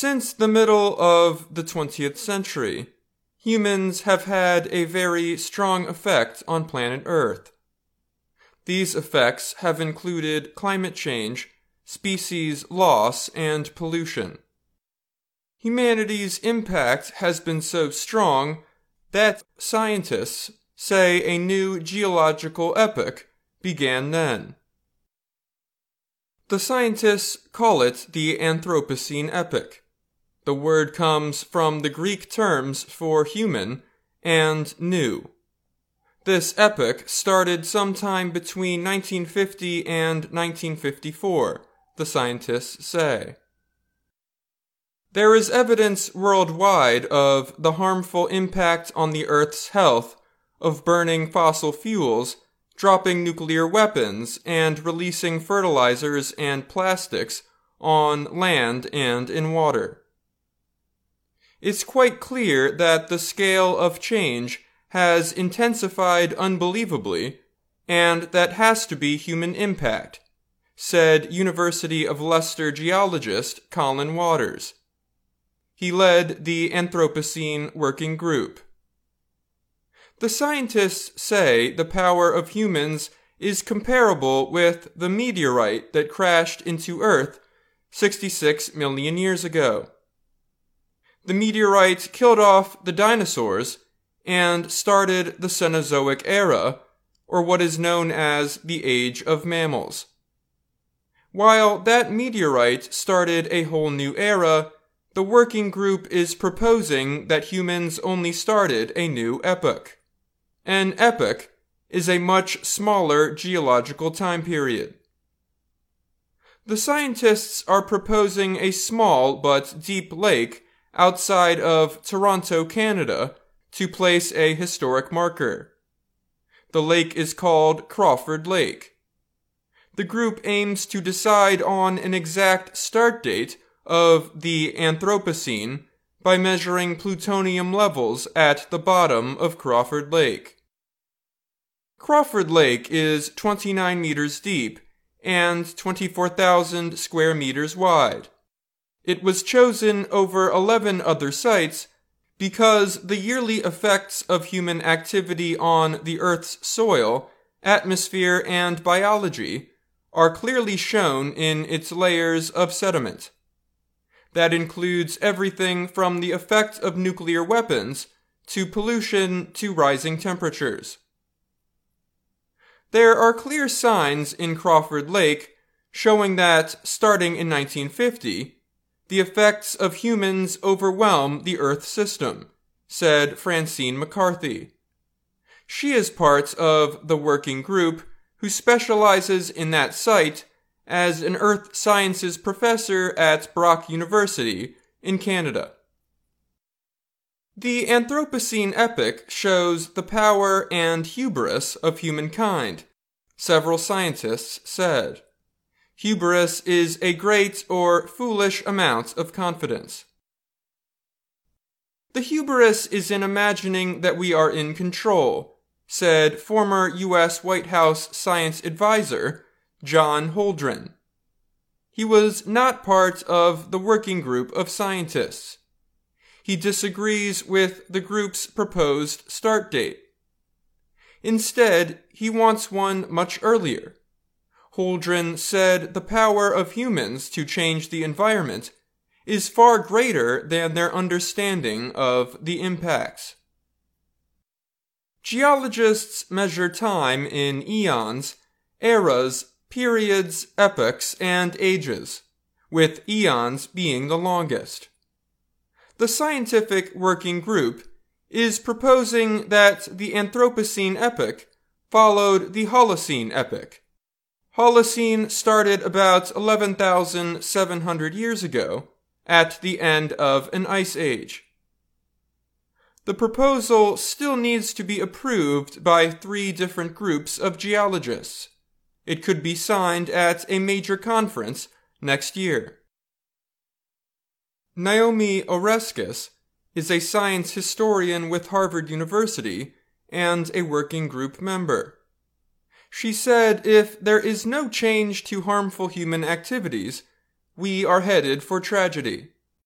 Since the middle of the 20th century, humans have had a very strong effect on planet Earth. These effects have included climate change, species loss, and pollution. Humanity's impact has been so strong that scientists say a new geological epoch began then. The scientists call it the Anthropocene epoch. The word comes from the Greek terms for human and new. This epoch started sometime between 1950 and 1954, the scientists say. There is evidence worldwide of the harmful impact on the Earth's health of burning fossil fuels, dropping nuclear weapons, and releasing fertilizers and plastics on land and in water. It's quite clear that the scale of change has intensified unbelievably, and that has to be human impact, said University of Leicester geologist Colin Waters. He led the Anthropocene Working Group. The scientists say the power of humans is comparable with the meteorite that crashed into Earth 66 million years ago. The meteorite killed off the dinosaurs and started the Cenozoic era, or what is known as the Age of Mammals. While that meteorite started a whole new era, the working group is proposing that humans only started a new epoch. An epoch is a much smaller geological time period. The scientists are proposing a small but deep lake outside of Toronto, Canada, to place a historic marker. The lake is called Crawford Lake. The group aims to decide on an exact start date of the Anthropocene by measuring plutonium levels at the bottom of Crawford Lake. Crawford Lake is 29 meters deep and 24,000 square meters wide. It was chosen over 11 other sites because the yearly effects of human activity on the Earth's soil, atmosphere, and biology are clearly shown in its layers of sediment. That includes everything from the effect of nuclear weapons to pollution to rising temperatures. There are clear signs in Crawford Lake showing that, starting in 1950, the effects of humans overwhelm the Earth system, said Francine McCarthy. She is part of the working group who specializes in that site as an earth sciences professor at Brock University in Canada. The Anthropocene epoch shows the power and hubris of humankind, several scientists said. Hubris is a great or foolish amount of confidence. The hubris is in imagining that we are in control, said former U.S. White House science advisor John Holdren. He was not part of the working group of scientists. He disagrees with the group's proposed start date. Instead, he wants one much earlier. Holdren said the power of humans to change the environment is far greater than their understanding of the impacts. Geologists measure time in eons, eras, periods, epochs, and ages, with eons being the longest. The scientific working group is proposing that the Anthropocene epoch followed the Holocene epoch, Holocene started about 11,700 years ago, at the end of an ice age. The proposal still needs to be approved by three different groups of geologists. It could be signed at a major conference next year. Naomi Oreskes is a science historian with Harvard University and a working group member. She said if there is no change to harmful human activities, we are headed for tragedy.